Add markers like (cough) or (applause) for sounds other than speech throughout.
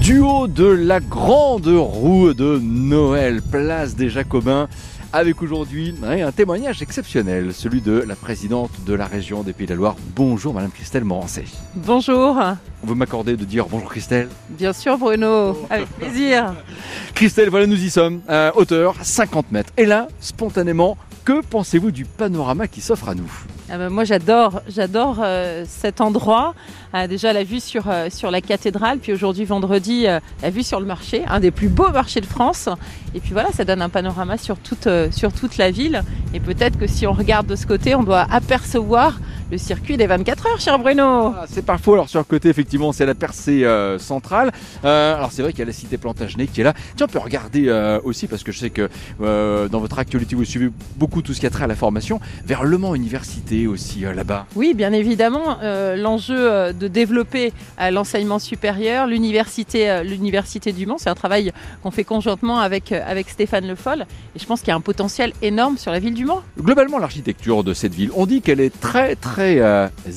Du haut de la grande roue de Noël, place des Jacobins, avec aujourd'hui un témoignage exceptionnel, celui de la présidente de la région des Pays de la Loire. Bonjour Madame Christelle Morancé. Bonjour. Vous m'accordez de dire bonjour Christelle Bien sûr Bruno, avec plaisir. (laughs) Christelle, voilà nous y sommes, à hauteur 50 mètres. Et là, spontanément, que pensez-vous du panorama qui s'offre à nous? Ah ben, moi j'adore, j'adore euh, cet endroit. Euh, déjà la vue sur, euh, sur la cathédrale, puis aujourd'hui vendredi la vue sur le marché, un des plus beaux marchés de France. Et puis voilà, ça donne un panorama sur toute, sur toute la ville. Et peut-être que si on regarde de ce côté, on doit apercevoir le circuit des 24 heures, cher Bruno. Ah, c'est pas faux. Alors sur le côté, effectivement, c'est la percée centrale. alors c'est vrai qu'il y a la cité Plantagenet qui est là. Tiens, on peut regarder aussi parce que je sais que dans votre actualité, vous suivez beaucoup tout ce qui a trait à la formation vers Le Mans Université aussi euh, là-bas Oui, bien évidemment. Euh, l'enjeu euh, de développer l'enseignement supérieur, l'université, l'université du Mans, c'est un travail qu'on fait conjointement avec, avec Stéphane Le Foll. Et je pense qu'il y a un potentiel énorme sur la ville du Mans. Globalement, l'architecture de cette ville, on dit qu'elle est très très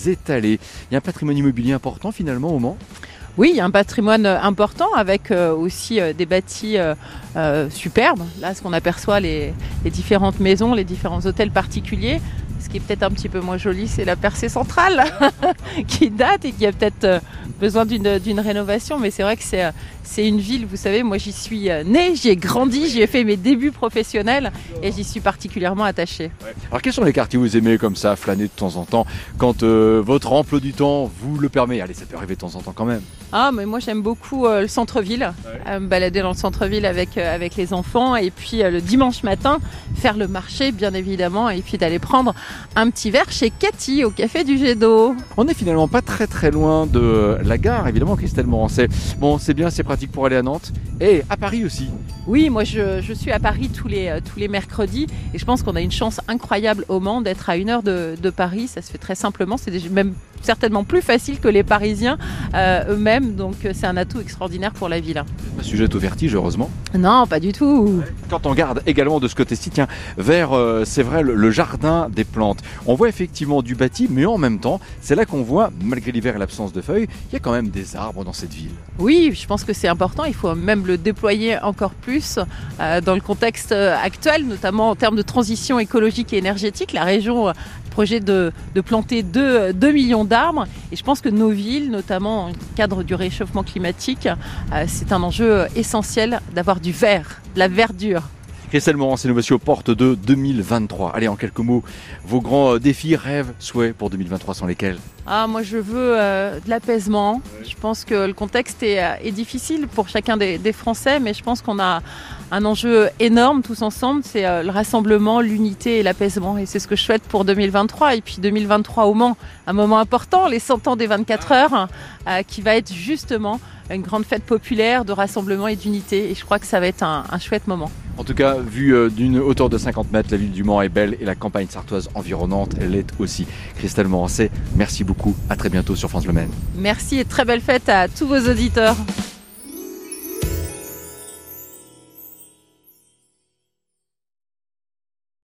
étalée. Il y a un patrimoine immobilier important finalement au Mans? Oui, il y a un patrimoine important avec aussi des bâtis superbes. Là, ce qu'on aperçoit, les, les, différentes maisons, les différents hôtels particuliers. Ce qui est peut-être un petit peu moins joli, c'est la percée centrale (laughs) qui date et qui a peut-être euh, besoin d'une rénovation. Mais c'est vrai que c'est une ville, vous savez, moi j'y suis euh, née, j'y ai grandi, j'y ai fait mes débuts professionnels et j'y suis particulièrement attachée. Alors quels sont les quartiers que vous aimez comme ça, flâner de temps en temps, quand euh, votre emploi du temps vous le permet? Allez, ça peut arriver de temps en temps quand même. Ah, mais moi j'aime beaucoup euh, le centre-ville, me balader dans le centre-ville avec, avec les enfants et puis le dimanche matin faire le marché bien évidemment et puis d'aller prendre un petit verre chez Cathy au café du Jet d'eau. On n'est finalement pas très très loin de la gare évidemment Christelle Morancet. Bon, c'est bien, c'est pratique pour aller à Nantes et à Paris aussi. Oui, moi je, suis à Paris tous les, euh, tous les mercredis et je pense qu'on a une chance incroyable au Mans d'être à une heure de, Paris. Ça se fait très simplement, c'est même certainement plus facile que les Parisiens euh, eux-mêmes, donc euh, c'est un atout extraordinaire pour la ville. Pas sujet au vertige, heureusement Non, pas du tout. Quand on garde également de ce côté-ci, tiens, vers, c'est vrai, le, jardin des plantes, on voit effectivement du bâti, mais en même temps, c'est là qu'on voit, malgré l'hiver et l'absence de feuilles, il y a quand même des arbres dans cette ville. Oui, je pense que c'est important, il faut même le déployer encore plus euh, dans le contexte euh, actuel, notamment en termes de transition écologique et énergétique. La région euh, projet de, planter 2, 2 millions d'arbres et je pense que nos villes, notamment dans le cadre du réchauffement climatique, c'est un enjeu essentiel d'avoir du vert, de la verdure. Christelle Morin, nous voici aux portes de 2023. Allez, en quelques mots, vos grands défis, rêves, souhaits pour 2023 sont lesquels? Ah, moi, je veux euh, de l'apaisement. Je pense que le contexte est, euh, difficile pour chacun des, Français, mais je pense qu'on a un enjeu énorme tous ensemble. C'est euh, le rassemblement, l'unité et l'apaisement. Et c'est ce que je souhaite pour 2023. Et puis 2023 au Mans, un moment important, les 100 ans des 24 heures, qui va être justement une grande fête populaire de rassemblement et d'unité. Et je crois que ça va être un, un chouette moment. En tout cas, vue d'une hauteur de 50 mètres, la ville du Mans est belle et la campagne sartoise environnante, elle l'est aussi. Christelle Morancet, merci beaucoup. À très bientôt sur France Le Maine. Merci et très belle fête à tous vos auditeurs.